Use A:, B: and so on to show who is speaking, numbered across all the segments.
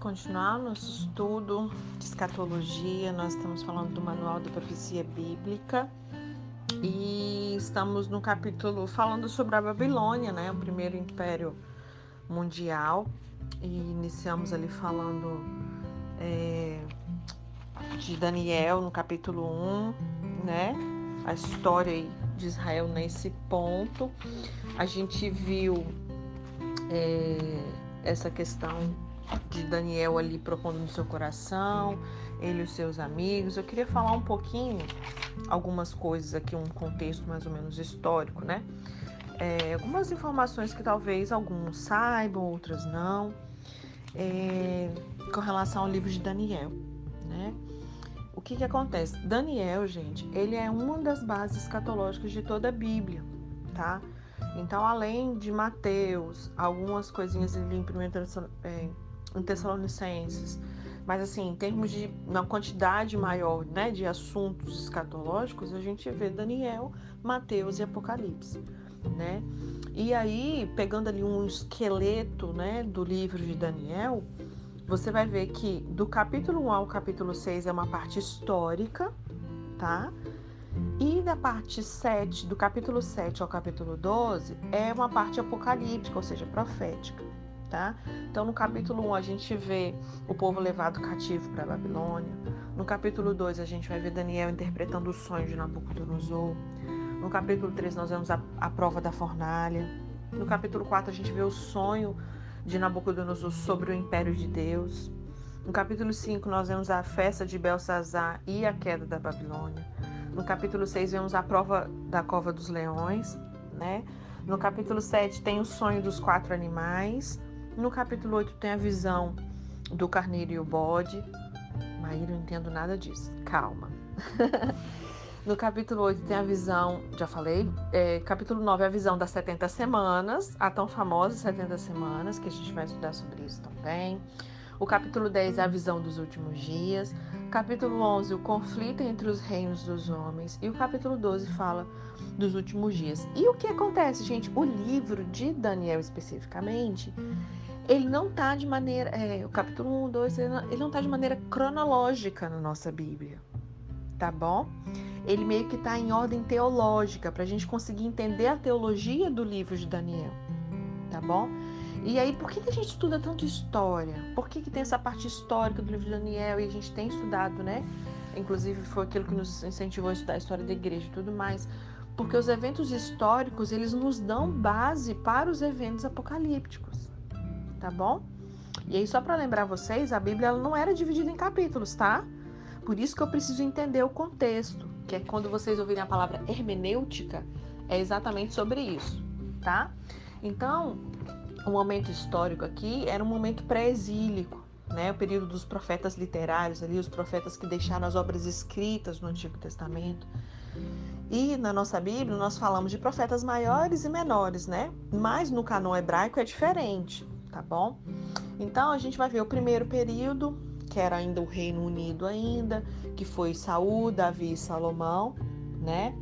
A: continuar nosso estudo de escatologia. Nós estamos falando do Manual da Profecia Bíblica e estamos no capítulo falando sobre a Babilônia, né? O primeiro império mundial. E iniciamos ali falando é, de Daniel no capítulo 1, né? A história de Israel nesse ponto. A gente viu é, essa questão de Daniel ali propondo no seu coração, ele e os seus amigos. Eu queria falar um pouquinho, algumas coisas aqui, um contexto mais ou menos histórico, né? É, algumas informações que talvez alguns saibam, outras não, é, com relação ao livro de Daniel, né? O que que acontece? Daniel, gente, ele é uma das bases escatológicas de toda a Bíblia, tá? Então, além de Mateus, algumas coisinhas ali em 1 em Tessalonicenses. Mas assim, em termos de uma quantidade maior né, de assuntos escatológicos, a gente vê Daniel, Mateus e Apocalipse. Né? E aí, pegando ali um esqueleto né, do livro de Daniel, você vai ver que do capítulo 1 ao capítulo 6 é uma parte histórica, tá? E da parte 7, do capítulo 7 ao capítulo 12, é uma parte apocalíptica, ou seja, profética tá? Então, no capítulo 1, a gente vê o povo levado cativo para a Babilônia. No capítulo 2, a gente vai ver Daniel interpretando o sonho de Nabucodonosor. No capítulo 3, nós vemos a, a prova da fornalha. No capítulo 4, a gente vê o sonho de Nabucodonosor sobre o império de Deus. No capítulo 5, nós vemos a festa de Belsazar e a queda da Babilônia. No capítulo 6, vemos a prova da cova dos leões, né? No capítulo 7 tem o sonho dos quatro animais. No capítulo 8 tem a visão do carneiro e o bode. Maíra, não entendo nada disso. Calma. no capítulo 8 tem a visão, já falei, é, capítulo 9 é a visão das 70 semanas, a tão famosa 70 semanas, que a gente vai estudar sobre isso também. O capítulo 10 é a visão dos últimos dias. Capítulo 11, o conflito entre os reinos dos homens. E o capítulo 12 fala dos últimos dias. E o que acontece, gente? O livro de Daniel especificamente, ele não está de maneira. É, o capítulo 1, 2, ele não está de maneira cronológica na nossa Bíblia. Tá bom? Ele meio que está em ordem teológica, para a gente conseguir entender a teologia do livro de Daniel. Tá bom? E aí, por que, que a gente estuda tanto história? Por que, que tem essa parte histórica do livro de Daniel e a gente tem estudado, né? Inclusive, foi aquilo que nos incentivou a estudar a história da igreja e tudo mais. Porque os eventos históricos, eles nos dão base para os eventos apocalípticos tá bom? E aí, só para lembrar vocês, a Bíblia não era dividida em capítulos, tá? Por isso que eu preciso entender o contexto, que é quando vocês ouvirem a palavra hermenêutica, é exatamente sobre isso, tá? Então, o momento histórico aqui era um momento pré-exílico, né? O período dos profetas literários ali, os profetas que deixaram as obras escritas no Antigo Testamento. E na nossa Bíblia nós falamos de profetas maiores e menores, né? Mas no canon hebraico é diferente tá bom? Então a gente vai ver o primeiro período, que era ainda o Reino Unido ainda, que foi Saul, Davi e Salomão, né?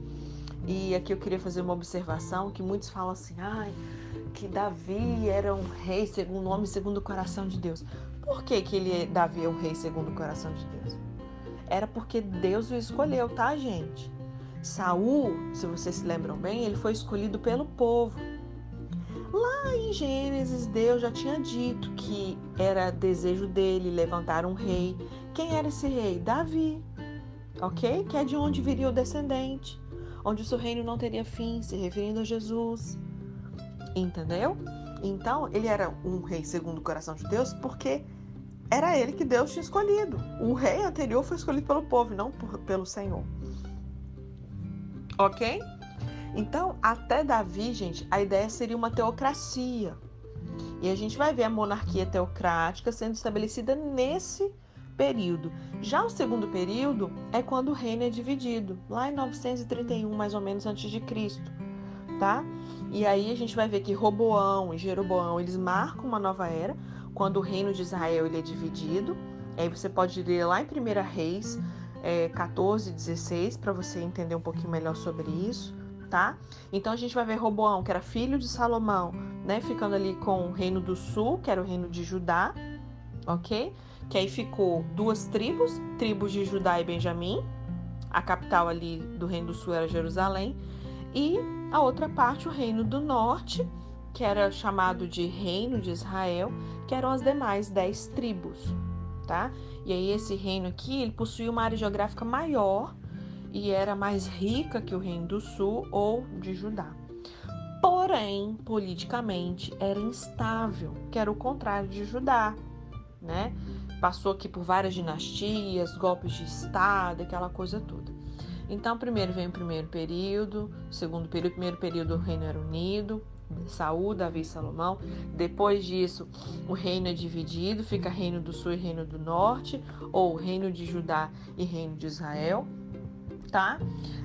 A: E aqui eu queria fazer uma observação que muitos falam assim, ai, que Davi era um rei segundo o homem segundo o coração de Deus. Por que, que ele, Davi é um rei segundo o coração de Deus? Era porque Deus o escolheu, tá, gente? Saul, se vocês se lembram bem, ele foi escolhido pelo povo. Lá em Gênesis, Deus já tinha dito que era desejo dele levantar um rei. Quem era esse rei? Davi. Ok? Que é de onde viria o descendente, onde o seu reino não teria fim, se referindo a Jesus. Entendeu? Então, ele era um rei segundo o coração de Deus porque era ele que Deus tinha escolhido. O rei anterior foi escolhido pelo povo, não por, pelo Senhor. Ok? Então, até Davi, gente, a ideia seria uma teocracia. E a gente vai ver a monarquia teocrática sendo estabelecida nesse período. Já o segundo período é quando o reino é dividido, lá em 931, mais ou menos antes de Cristo, tá? E aí a gente vai ver que Roboão e Jeroboão, eles marcam uma nova era, quando o reino de Israel ele é dividido. Aí você pode ler lá em 1 Reis é, 14, 16, para você entender um pouquinho melhor sobre isso tá? Então a gente vai ver Roboão, que era filho de Salomão, né, ficando ali com o reino do sul, que era o reino de Judá, ok? Que aí ficou duas tribos, tribos de Judá e Benjamim, a capital ali do Reino do Sul era Jerusalém, e a outra parte, o Reino do Norte, que era chamado de Reino de Israel, que eram as demais dez tribos, tá? E aí esse reino aqui, ele possuía uma área geográfica maior e era mais rica que o Reino do Sul ou de Judá. Porém, politicamente era instável, que era o contrário de Judá, né? Passou aqui por várias dinastias, golpes de estado, aquela coisa toda. Então, primeiro vem o primeiro período, segundo período, primeiro período o reino era unido, Saúl, Davi e Salomão. Depois disso, o reino é dividido, fica reino do sul e reino do norte, ou reino de Judá e reino de Israel, tá?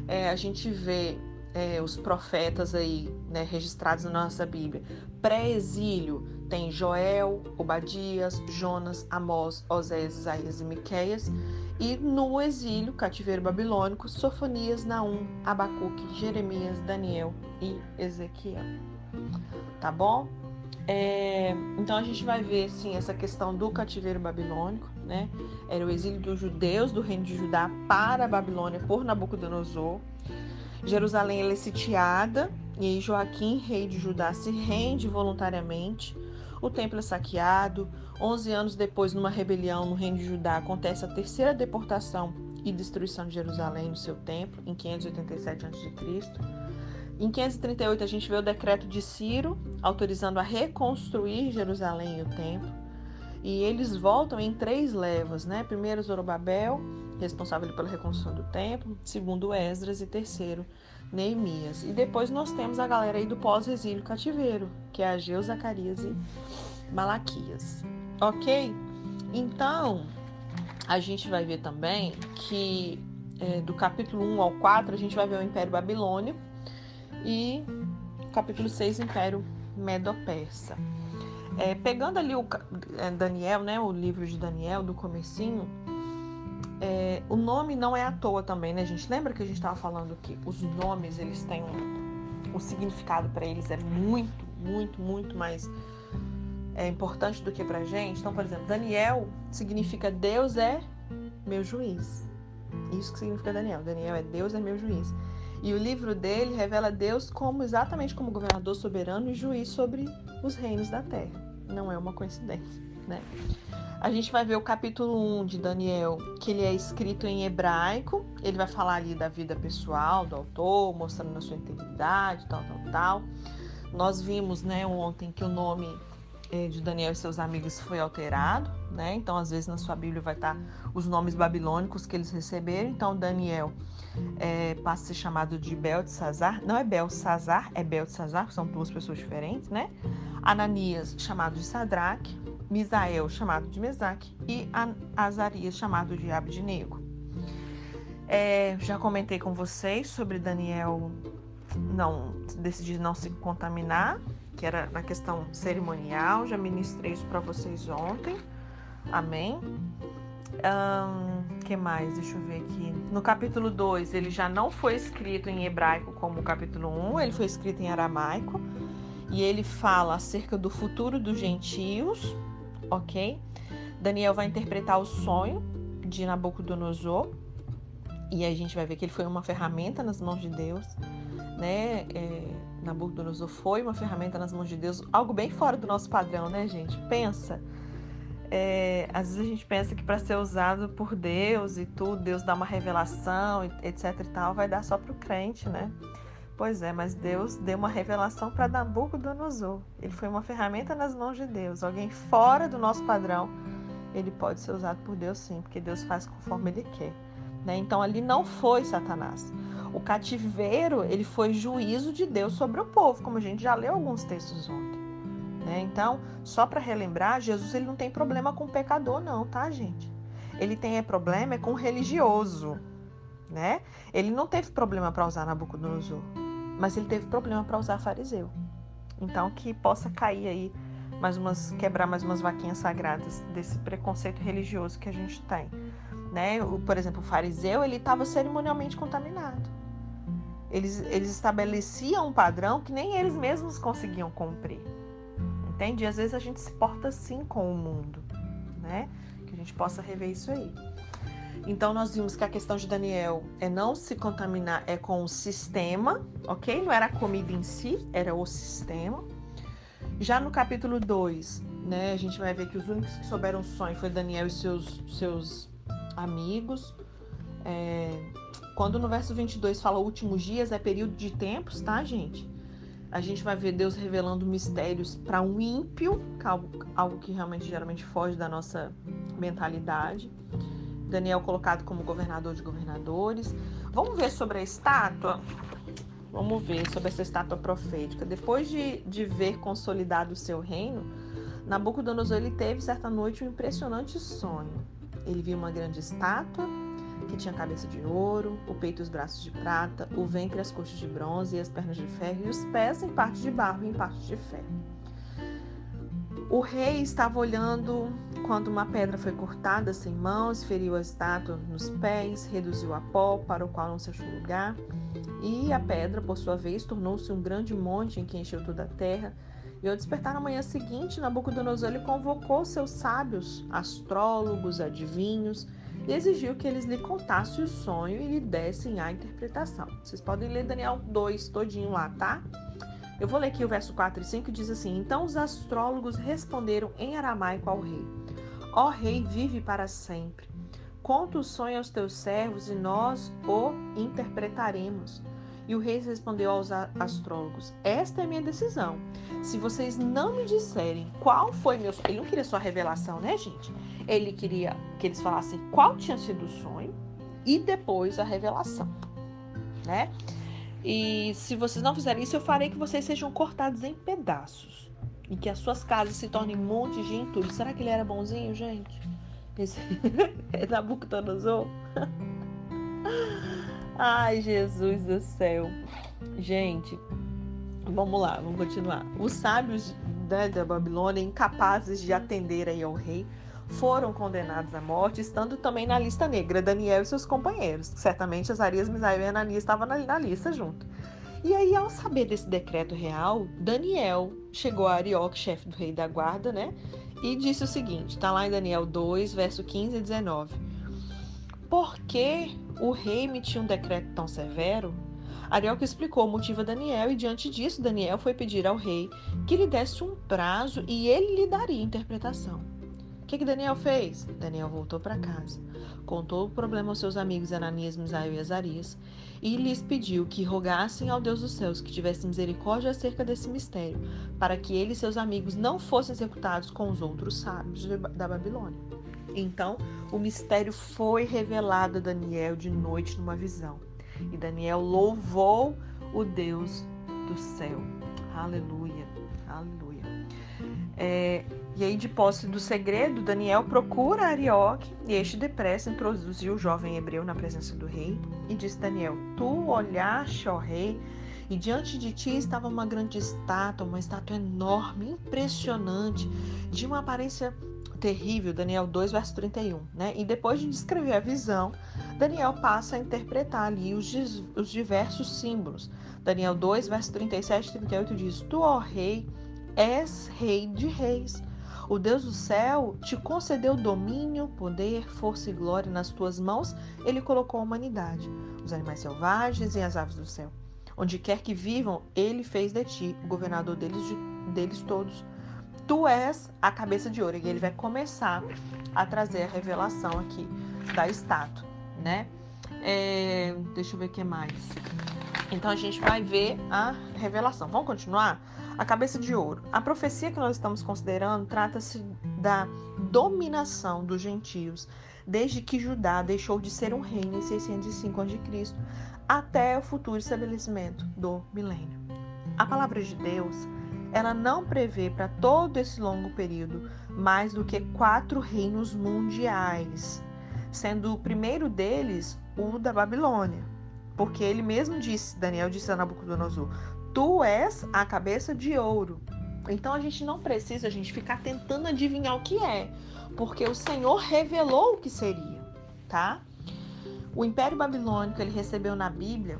A: É, a gente vê é, os profetas aí, né, registrados na nossa Bíblia. Pré-exílio tem Joel, Obadias, Jonas, Amós, Osés, Isaías e Miqueias. E no exílio, cativeiro babilônico, Sofonias, Naum, Abacuque, Jeremias, Daniel e Ezequiel. Tá bom? É, então a gente vai ver assim essa questão do cativeiro babilônico, né? Era o exílio dos judeus do reino de Judá para a Babilônia por Nabucodonosor. Jerusalém é sitiada e Joaquim, rei de Judá, se rende voluntariamente. O templo é saqueado. Onze anos depois, numa rebelião no reino de Judá, acontece a terceira deportação e destruição de Jerusalém no seu templo, em 587 a.C. Em 538 a gente vê o decreto de Ciro autorizando a reconstruir Jerusalém e o templo. E eles voltam em três levas, né? Primeiro Zorobabel, responsável pela reconstrução do templo, segundo Esdras e terceiro Neemias. E depois nós temos a galera aí do pós-exílio cativeiro, que é Ageu, Zacarias e Malaquias. OK? Então, a gente vai ver também que é, do capítulo 1 ao 4, a gente vai ver o Império Babilônio, e capítulo 6, Império Medo-Persa. É, pegando ali o é, Daniel, né, o livro de Daniel, do comecinho, é, o nome não é à toa também, né, gente? Lembra que a gente estava falando que os nomes, eles têm um, um significado para eles é muito, muito, muito mais é, importante do que pra gente. Então, por exemplo, Daniel significa Deus é meu juiz. Isso que significa Daniel. Daniel é Deus é meu juiz. E o livro dele revela Deus como exatamente como governador soberano e juiz sobre os reinos da terra. Não é uma coincidência, né? A gente vai ver o capítulo 1 de Daniel, que ele é escrito em hebraico. Ele vai falar ali da vida pessoal do autor, mostrando a sua integridade, tal, tal, tal. Nós vimos, né, ontem que o nome de Daniel e seus amigos foi alterado, né? Então, às vezes na sua Bíblia vai estar os nomes babilônicos que eles receberam. Então, Daniel é, passa a ser chamado de Beltesazar. Não é Belsazar, é Beltesazar, são duas pessoas diferentes, né? Ananias, chamado de Sadraque. Misael, chamado de Mesaque. E Azarias, chamado de Abednego. É, já comentei com vocês sobre Daniel não decidir não se contaminar, que era na questão cerimonial. Já ministrei isso para vocês ontem. Amém. Um, que mais? Deixa eu ver aqui. No capítulo 2, ele já não foi escrito em hebraico como o capítulo 1, um, ele foi escrito em aramaico. E ele fala acerca do futuro dos gentios, ok? Daniel vai interpretar o sonho de Nabucodonosor. E a gente vai ver que ele foi uma ferramenta nas mãos de Deus, né? É, Nabucodonosor foi uma ferramenta nas mãos de Deus, algo bem fora do nosso padrão, né, gente? Pensa é, às vezes a gente pensa que para ser usado por Deus e tudo, Deus dá uma revelação, etc e tal, vai dar só para o crente, né? Pois é, mas Deus deu uma revelação para Nabucodonosor. Ele foi uma ferramenta nas mãos de Deus. Alguém fora do nosso padrão, ele pode ser usado por Deus sim, porque Deus faz conforme ele quer. Né? Então ali não foi Satanás. O cativeiro, ele foi juízo de Deus sobre o povo, como a gente já leu alguns textos ontem. Né? Então, só para relembrar, Jesus ele não tem problema com pecador, não, tá, gente? Ele tem é, problema é com religioso, né? Ele não teve problema para usar Nabucodonosor, mas ele teve problema para usar fariseu. Então, que possa cair aí mais umas quebrar mais umas vaquinhas sagradas desse preconceito religioso que a gente tem, né? O, por exemplo, o fariseu ele estava cerimonialmente contaminado. Eles, eles estabeleciam um padrão que nem eles mesmos conseguiam cumprir entende? E às vezes a gente se porta assim com o mundo, né? Que a gente possa rever isso aí. Então nós vimos que a questão de Daniel é não se contaminar é com o sistema, ok? Não era a comida em si, era o sistema. Já no capítulo 2, né, a gente vai ver que os únicos que souberam o sonho foi Daniel e seus, seus amigos. É, quando no verso 22 fala últimos dias, é período de tempos, tá, gente? A gente vai ver Deus revelando mistérios para um ímpio, algo, algo que realmente geralmente foge da nossa mentalidade. Daniel colocado como governador de governadores. Vamos ver sobre a estátua? Vamos ver sobre essa estátua profética. Depois de, de ver consolidado o seu reino, Nabucodonosor ele teve certa noite um impressionante sonho. Ele viu uma grande estátua que tinha cabeça de ouro, o peito e os braços de prata, o ventre e as coxas de bronze e as pernas de ferro e os pés em parte de barro e em parte de ferro. O rei estava olhando quando uma pedra foi cortada sem mãos, feriu a estátua nos pés, reduziu a pó, para o qual não se achou lugar. E a pedra, por sua vez, tornou-se um grande monte em que encheu toda a terra. E ao despertar na manhã seguinte, Nabucodonosor ele convocou seus sábios, astrólogos, adivinhos, e exigiu que eles lhe contassem o sonho e lhe dessem a interpretação. Vocês podem ler Daniel 2 todinho lá, tá? Eu vou ler aqui o verso 4 e 5 diz assim: Então os astrólogos responderam em aramaico ao rei: Ó rei, vive para sempre. Conta o sonho aos teus servos e nós o interpretaremos. E o rei respondeu aos astrólogos: Esta é minha decisão. Se vocês não me disserem qual foi meu sonho, ele não queria só a revelação, né, gente? Ele queria que eles falassem qual tinha sido o sonho e depois a revelação, né? E se vocês não fizerem isso, eu farei que vocês sejam cortados em pedaços. E que as suas casas se tornem montes de entulho. Será que ele era bonzinho, gente? Esse é Nabucodonosor? Ai, Jesus do céu. Gente, vamos lá, vamos continuar. Os sábios né, da Babilônia, incapazes de atender aí ao rei, foram condenados à morte, estando também na lista negra Daniel e seus companheiros. Certamente Azarias, Misael e Ananias estavam na, na lista junto. E aí, ao saber desse decreto real, Daniel chegou a Arioque, chefe do rei da guarda, né? E disse o seguinte: está lá em Daniel 2, verso 15 e 19. Por que o rei emitiu um decreto tão severo? Arioque explicou o motivo a Daniel e, diante disso, Daniel foi pedir ao rei que lhe desse um prazo e ele lhe daria interpretação. Que, que Daniel fez? Daniel voltou para casa, contou o problema aos seus amigos Ananias, Misael e Azarias e lhes pediu que rogassem ao Deus dos céus que tivesse misericórdia acerca desse mistério, para que ele e seus amigos não fossem executados com os outros sábios da Babilônia. Então, o mistério foi revelado a Daniel de noite numa visão. E Daniel louvou o Deus do céu. Aleluia, aleluia. É, e aí, de posse do segredo, Daniel procura Arioque e este depressa introduziu o jovem hebreu na presença do rei e disse: Daniel, tu olhaste, ó rei, e diante de ti estava uma grande estátua, uma estátua enorme, impressionante, de uma aparência terrível. Daniel 2, verso 31. Né? E depois de descrever a visão, Daniel passa a interpretar ali os, os diversos símbolos. Daniel 2, verso 37 e 38 diz: Tu, ó rei, és rei de reis o Deus do céu te concedeu domínio, poder, força e glória nas tuas mãos. Ele colocou a humanidade, os animais selvagens e as aves do céu. Onde quer que vivam, ele fez de ti o governador deles, de, deles todos. Tu és a cabeça de ouro. E ele vai começar a trazer a revelação aqui da estátua, né? É, deixa eu ver o que mais. Então a gente vai ver a revelação. Vamos continuar? A cabeça de ouro. A profecia que nós estamos considerando trata-se da dominação dos gentios, desde que Judá deixou de ser um reino em 605 a.C. até o futuro estabelecimento do milênio. A palavra de Deus, ela não prevê para todo esse longo período mais do que quatro reinos mundiais, sendo o primeiro deles o da Babilônia. Porque ele mesmo disse, Daniel disse a Nabucodonosor: Tu és a cabeça de ouro. Então a gente não precisa a gente ficar tentando adivinhar o que é, porque o Senhor revelou o que seria, tá? O Império Babilônico ele recebeu na Bíblia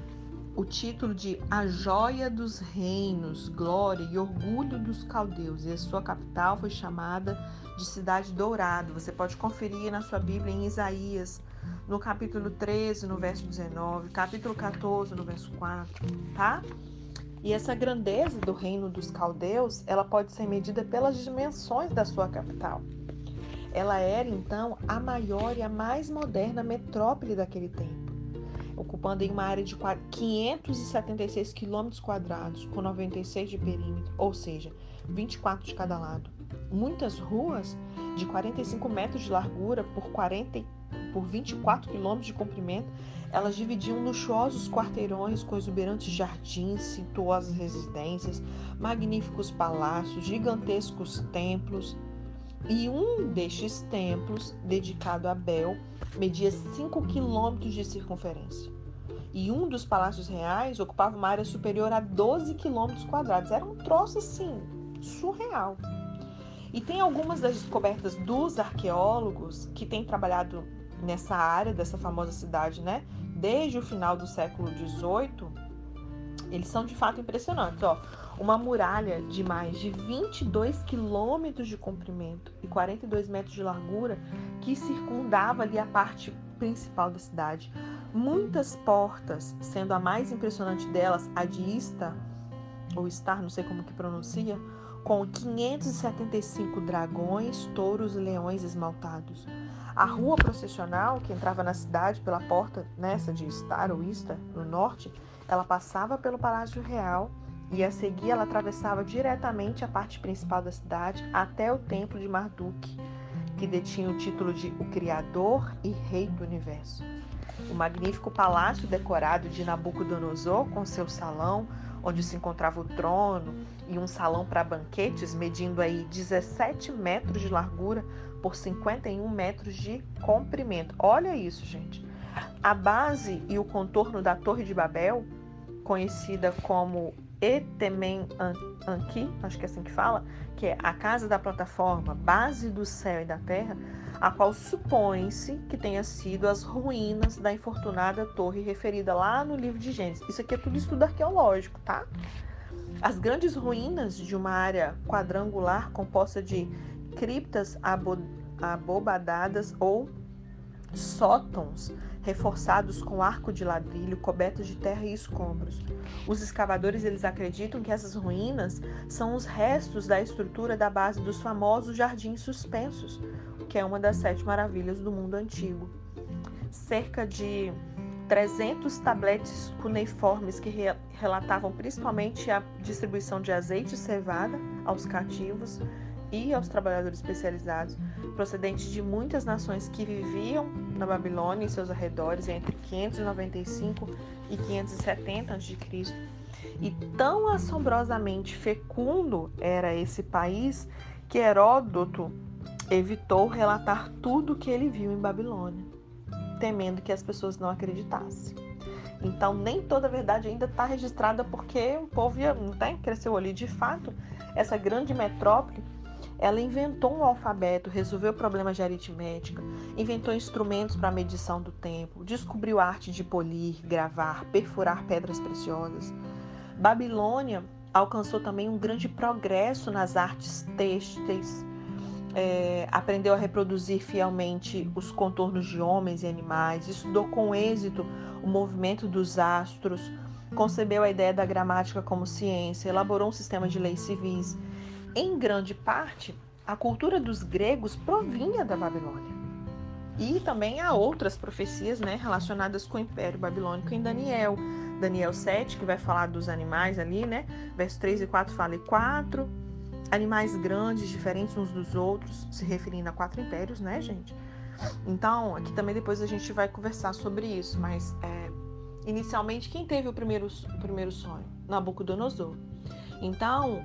A: o título de A Joia dos Reinos, Glória e Orgulho dos Caldeus, e a sua capital foi chamada de Cidade Dourada. Você pode conferir na sua Bíblia em Isaías, no capítulo 13, no verso 19, capítulo 14, no verso 4, tá? E essa grandeza do reino dos caldeus, ela pode ser medida pelas dimensões da sua capital. Ela era então a maior e a mais moderna metrópole daquele tempo ocupando em uma área de 576 quilômetros quadrados, com 96 de perímetro, ou seja, 24 de cada lado. Muitas ruas de 45 metros de largura por, 40, por 24 quilômetros de comprimento, elas dividiam luxuosos quarteirões com exuberantes jardins, suntuosas residências, magníficos palácios, gigantescos templos. E um destes templos, dedicado a Bel, media 5 quilômetros de circunferência. E um dos palácios reais ocupava uma área superior a 12 quilômetros quadrados. Era um troço assim, surreal. E tem algumas das descobertas dos arqueólogos que têm trabalhado nessa área dessa famosa cidade, né? Desde o final do século XVIII, eles são de fato impressionantes. Ó, uma muralha de mais de 22 quilômetros de comprimento e 42 metros de largura que circundava ali a parte principal da cidade. Muitas portas, sendo a mais impressionante delas a de Ista, ou Star, não sei como que pronuncia, com 575 dragões, touros e leões esmaltados. A rua processional que entrava na cidade pela porta nessa de Star ou Ista, no norte, ela passava pelo Palácio Real e a seguir ela atravessava diretamente a parte principal da cidade até o templo de Marduk, que detinha o título de o Criador e Rei do Universo. O magnífico palácio decorado de Nabucodonosor, com seu salão, onde se encontrava o trono, e um salão para banquetes, medindo aí 17 metros de largura por 51 metros de comprimento. Olha isso, gente. A base e o contorno da Torre de Babel, conhecida como Etemen Anki, acho que é assim que fala, que é a casa da plataforma, base do céu e da terra, a qual supõe-se que tenha sido as ruínas da infortunada torre referida lá no livro de Gênesis. Isso aqui é tudo estudo arqueológico, tá? As grandes ruínas de uma área quadrangular composta de criptas abobadadas ou sótons reforçados com arco de ladrilho, cobertos de terra e escombros. Os escavadores eles acreditam que essas ruínas são os restos da estrutura da base dos famosos jardins suspensos, que é uma das sete maravilhas do mundo antigo. Cerca de 300 tabletes cuneiformes que re relatavam principalmente a distribuição de azeite e cevada aos cativos e aos trabalhadores especializados, procedentes de muitas nações que viviam na Babilônia e seus arredores entre 595 e 570 a.C. E tão assombrosamente fecundo era esse país que Heródoto evitou relatar tudo o que ele viu em Babilônia, temendo que as pessoas não acreditassem. Então, nem toda a verdade ainda está registrada porque o povo ia, tem, cresceu ali. De fato, essa grande metrópole ela inventou um alfabeto, resolveu problemas de aritmética, inventou instrumentos para medição do tempo, descobriu a arte de polir, gravar, perfurar pedras preciosas. Babilônia alcançou também um grande progresso nas artes têxteis, é, aprendeu a reproduzir fielmente os contornos de homens e animais, estudou com êxito o movimento dos astros, concebeu a ideia da gramática como ciência, elaborou um sistema de leis civis em grande parte, a cultura dos gregos provinha da Babilônia. E também há outras profecias né, relacionadas com o Império Babilônico em Daniel. Daniel 7, que vai falar dos animais ali, né? Verso 3 e 4 fala: e quatro animais grandes, diferentes uns dos outros, se referindo a quatro impérios, né, gente? Então, aqui também depois a gente vai conversar sobre isso, mas é, inicialmente, quem teve o primeiro, o primeiro sonho? Nabucodonosor. Então,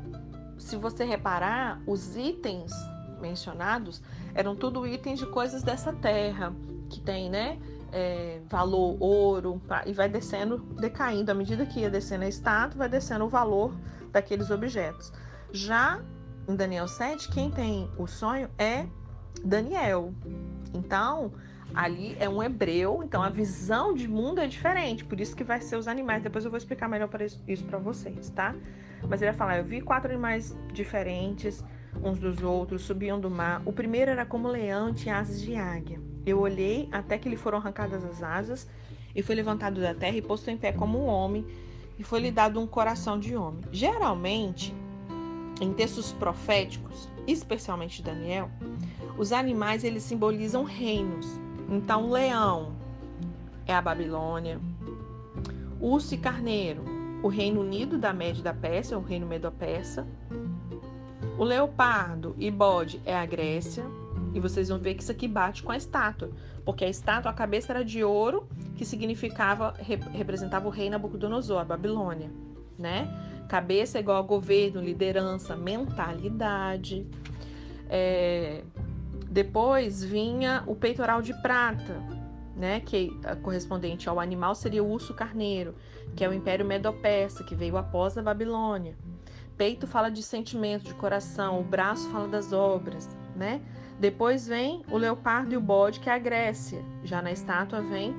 A: se você reparar, os itens mencionados eram tudo itens de coisas dessa terra, que tem, né? É, valor ouro, e vai descendo, decaindo. À medida que ia descendo a estátua, vai descendo o valor daqueles objetos. Já em Daniel 7, quem tem o sonho é Daniel. Então, Ali é um hebreu, então a visão de mundo é diferente, por isso que vai ser os animais. Depois eu vou explicar melhor isso para vocês, tá? Mas ele vai falar: eu vi quatro animais diferentes uns dos outros, subiam do mar. O primeiro era como leão, tinha asas de águia. Eu olhei até que lhe foram arrancadas as asas e foi levantado da terra e posto em pé como um homem e foi lhe dado um coração de homem. Geralmente, em textos proféticos, especialmente Daniel, os animais eles simbolizam reinos. Então, leão é a Babilônia, urso e carneiro, o Reino Unido da Média da Pérsia, o Reino Medo-Persa. O leopardo e bode é a Grécia. E vocês vão ver que isso aqui bate com a estátua, porque a estátua, a cabeça era de ouro, que significava, representava o rei Nabucodonosor, a Babilônia, né? Cabeça é igual a governo, liderança, mentalidade. É... Depois vinha o peitoral de prata, né? Que é correspondente ao animal seria o urso carneiro, que é o Império Medo-Persa, que veio após a Babilônia. Peito fala de sentimento, de coração, o braço fala das obras, né? Depois vem o leopardo e o bode, que é a Grécia. Já na estátua vem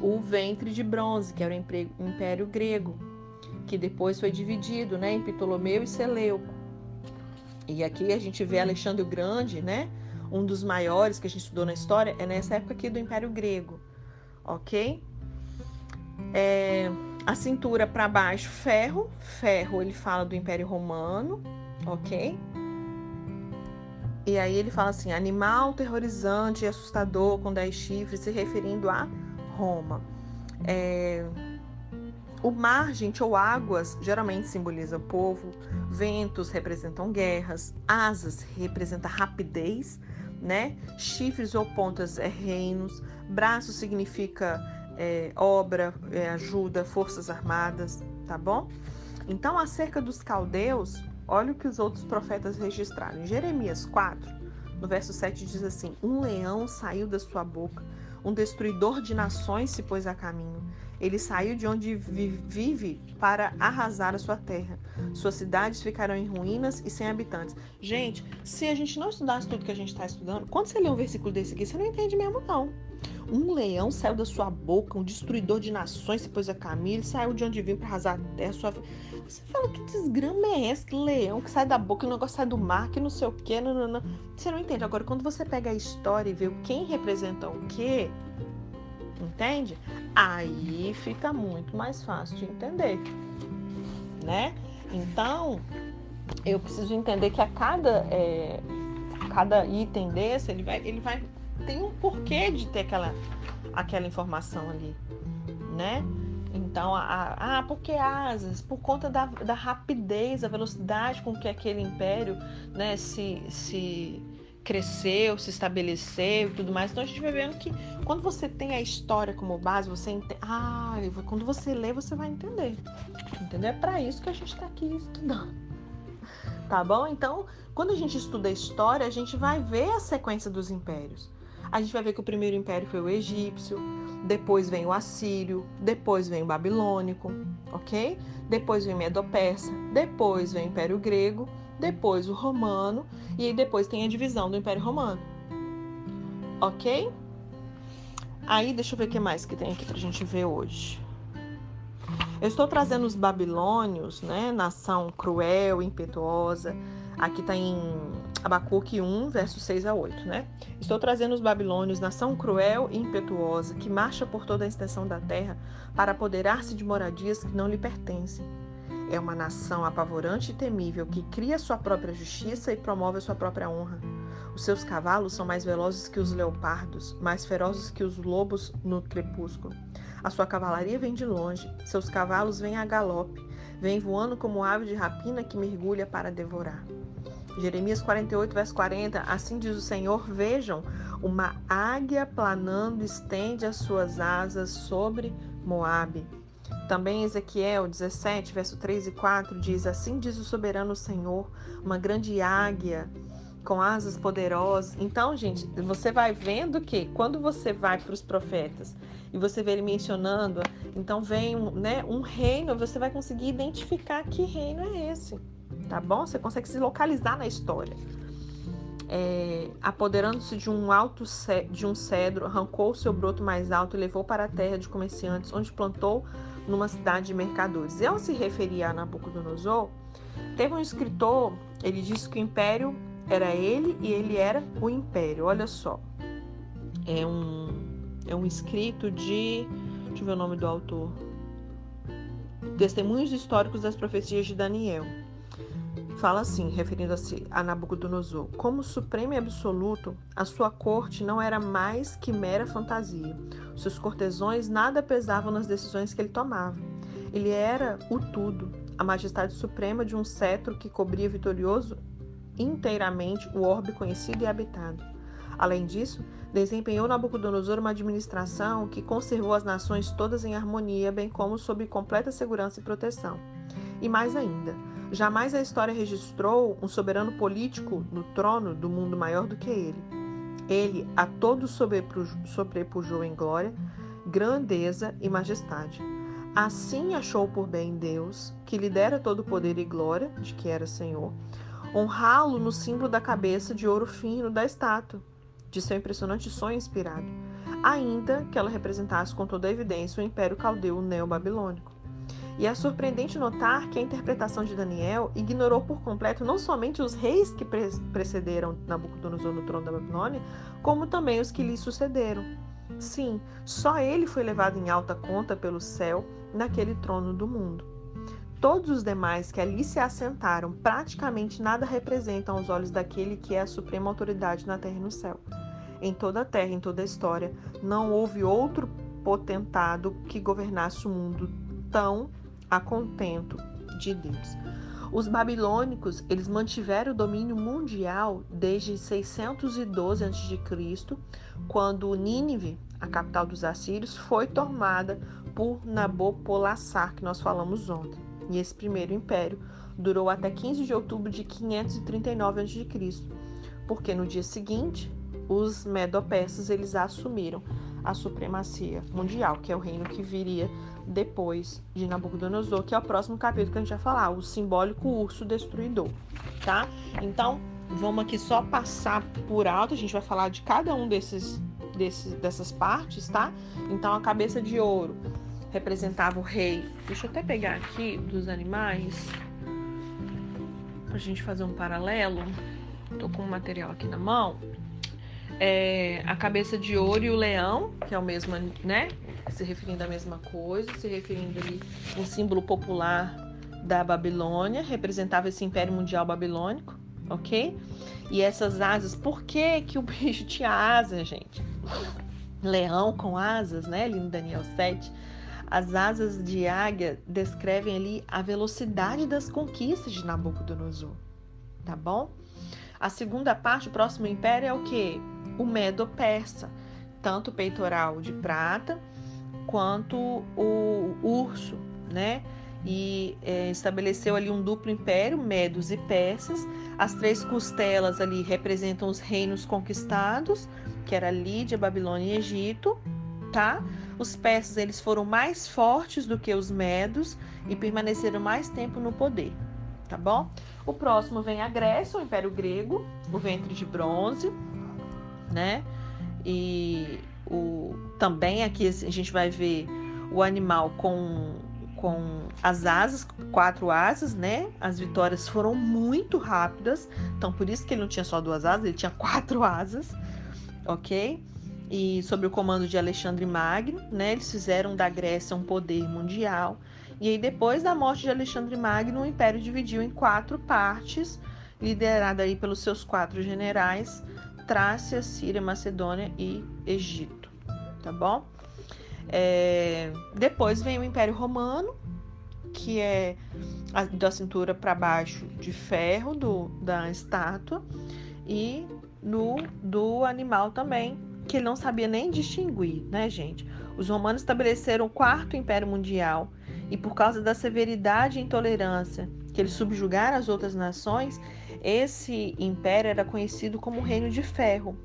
A: o ventre de bronze, que era o Império Grego, que depois foi dividido né, em Ptolomeu e Seleuco. E aqui a gente vê Alexandre o Grande, né? Um dos maiores que a gente estudou na história, é nessa época aqui do Império Grego, ok? É, a cintura para baixo, ferro. Ferro, ele fala do Império Romano, ok? E aí ele fala assim: animal terrorizante e assustador com dez chifres, se referindo a Roma. É... O mar, gente, ou águas, geralmente simboliza o povo. Ventos representam guerras. Asas representa rapidez, né? Chifres ou pontas é reinos. Braço significa é, obra, é, ajuda, forças armadas, tá bom? Então, acerca dos caldeus, Olha o que os outros profetas registraram. Em Jeremias 4, no verso 7 diz assim: Um leão saiu da sua boca, um destruidor de nações se pôs a caminho. Ele saiu de onde vive para arrasar a sua terra. Suas cidades ficarão em ruínas e sem habitantes. Gente, se a gente não estudasse tudo que a gente está estudando, quando você lê um versículo desse aqui, você não entende mesmo, não. Um leão saiu da sua boca, um destruidor de nações se pôs a caminho, ele saiu de onde vinha para arrasar a terra. Sua... Você fala que desgrama é esse? Leão que sai da boca, o negócio sai do mar, que não sei o quê. Não, não, não. Você não entende. Agora, quando você pega a história e vê quem representa o quê, entende? Aí fica muito mais fácil de entender, né? Então, eu preciso entender que a cada, é, cada item desse, ele vai, ele vai tem um porquê de ter aquela, aquela informação ali, né? Então, a, a, porque asas? Por conta da, da rapidez, da velocidade com que aquele império né, se, se cresceu, se estabeleceu e tudo mais. Então, a gente vai vendo que quando você tem a história como base, você entende. Ah, quando você lê, você vai entender. Entendeu? É para isso que a gente está aqui estudando. Tá bom? Então, quando a gente estuda a história, a gente vai ver a sequência dos impérios a gente vai ver que o primeiro império foi o egípcio, depois vem o assírio, depois vem o babilônico, ok? Depois vem o medo-persa, depois vem o império grego, depois o romano e depois tem a divisão do império romano, ok? Aí deixa eu ver o que mais que tem aqui pra gente ver hoje. Eu estou trazendo os babilônios, né? Nação cruel, impetuosa. Aqui está em Abacuque 1, versos 6 a 8, né? Estou trazendo os babilônios, nação cruel e impetuosa, que marcha por toda a extensão da terra para apoderar-se de moradias que não lhe pertencem. É uma nação apavorante e temível que cria sua própria justiça e promove sua própria honra. Os seus cavalos são mais velozes que os leopardos, mais ferozes que os lobos no crepúsculo. A sua cavalaria vem de longe, seus cavalos vêm a galope, vêm voando como ave de rapina que mergulha para devorar. Jeremias 48, verso 40, assim diz o Senhor: Vejam, uma águia planando estende as suas asas sobre Moabe. Também Ezequiel 17, verso 3 e 4 diz: Assim diz o soberano Senhor, uma grande águia com asas poderosas. Então, gente, você vai vendo que quando você vai para os profetas e você vê ele mencionando, então vem né, um reino, você vai conseguir identificar que reino é esse tá bom? Você consegue se localizar na história. é, apoderando-se de um alto de um cedro, arrancou o seu broto mais alto e levou para a terra de comerciantes, onde plantou numa cidade de mercadores. E ao se referir a Nabucodonosor, teve um escritor, ele disse que o império era ele e ele era o império. Olha só, é um é um escrito de, deixa eu ver o nome do autor, Testemunhos históricos das profecias de Daniel fala assim, referindo-se a Nabucodonosor: Como supremo e absoluto, a sua corte não era mais que mera fantasia. Seus cortesões nada pesavam nas decisões que ele tomava. Ele era o tudo, a majestade suprema de um cetro que cobria vitorioso inteiramente o orbe conhecido e habitado. Além disso, desempenhou Nabucodonosor uma administração que conservou as nações todas em harmonia, bem como sob completa segurança e proteção. E mais ainda, Jamais a história registrou um soberano político no trono do mundo maior do que ele. Ele a todos sobrepujou em glória, grandeza e majestade. Assim achou por bem Deus, que lhe dera todo o poder e glória, de que era Senhor, honrá-lo no símbolo da cabeça de ouro fino da estátua, de seu impressionante sonho inspirado, ainda que ela representasse com toda a evidência o império caldeu neobabilônico. E é surpreendente notar que a interpretação de Daniel ignorou por completo não somente os reis que pre precederam Nabucodonosor no trono da Babilônia, como também os que lhe sucederam. Sim, só ele foi levado em alta conta pelo céu naquele trono do mundo. Todos os demais que ali se assentaram praticamente nada representam aos olhos daquele que é a suprema autoridade na terra e no céu. Em toda a terra, em toda a história, não houve outro potentado que governasse o mundo tão a contento de Deus. Os babilônicos, eles mantiveram o domínio mundial desde 612 a.C., quando Nínive, a capital dos assírios, foi tomada por Nabopolassar, que nós falamos ontem. E esse primeiro império durou até 15 de outubro de 539 a.C., porque no dia seguinte os medo-persas eles assumiram a supremacia mundial, que é o reino que viria depois de Nabucodonosor, que é o próximo capítulo que a gente vai falar, o simbólico urso destruidor, tá? Então, vamos aqui só passar por alto, a gente vai falar de cada um desses, desses dessas partes, tá? Então, a cabeça de ouro representava o rei. Deixa eu até pegar aqui dos animais pra gente fazer um paralelo. Tô com o material aqui na mão é, a cabeça de ouro e o leão, que é o mesmo, né? Se referindo à mesma coisa, se referindo ali um símbolo popular da Babilônia, representava esse império mundial babilônico, ok? E essas asas, por que que o bicho tinha asas, gente? Leão com asas, né? Ali no Daniel 7. As asas de águia descrevem ali a velocidade das conquistas de Nabucodonosor, tá bom? A segunda parte, o próximo império é o que? o Medo-Persa, tanto peitoral de prata quanto o urso, né? E é, estabeleceu ali um duplo império, Medos e Persas. As três costelas ali representam os reinos conquistados, que era Lídia, Babilônia e Egito, tá? Os persas eles foram mais fortes do que os medos e permaneceram mais tempo no poder, tá bom? O próximo vem a Grécia, o Império Grego, o ventre de bronze, né? E o, também aqui a gente vai ver o animal com, com as asas, quatro asas, né? As vitórias foram muito rápidas, então por isso que ele não tinha só duas asas, ele tinha quatro asas, ok? E sob o comando de Alexandre Magno, né? Eles fizeram da Grécia um poder mundial. E aí, depois da morte de Alexandre Magno, o império dividiu em quatro partes, liderada aí pelos seus quatro generais, Trácia, Síria, Macedônia e Egito, tá bom? É, depois vem o Império Romano, que é a, da cintura para baixo de ferro do, da estátua e no do animal também, que ele não sabia nem distinguir, né, gente? Os romanos estabeleceram o quarto império mundial e por causa da severidade e intolerância que eles subjugaram as outras nações, esse império era conhecido como Reino de Ferro,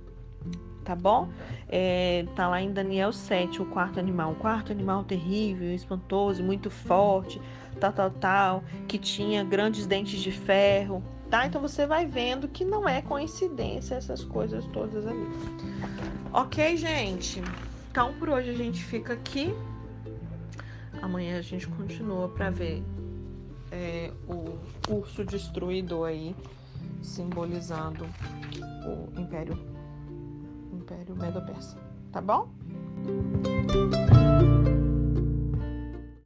A: tá bom? É, tá lá em Daniel 7, o quarto animal. Um quarto animal terrível, espantoso, muito forte, tal, tal, tal, que tinha grandes dentes de ferro, tá? Então você vai vendo que não é coincidência essas coisas todas ali. Ok, gente? Então por hoje a gente fica aqui. Amanhã a gente continua para ver é, o urso destruidor aí, simbolizando o Império, Império Medo-Persa. Tá bom?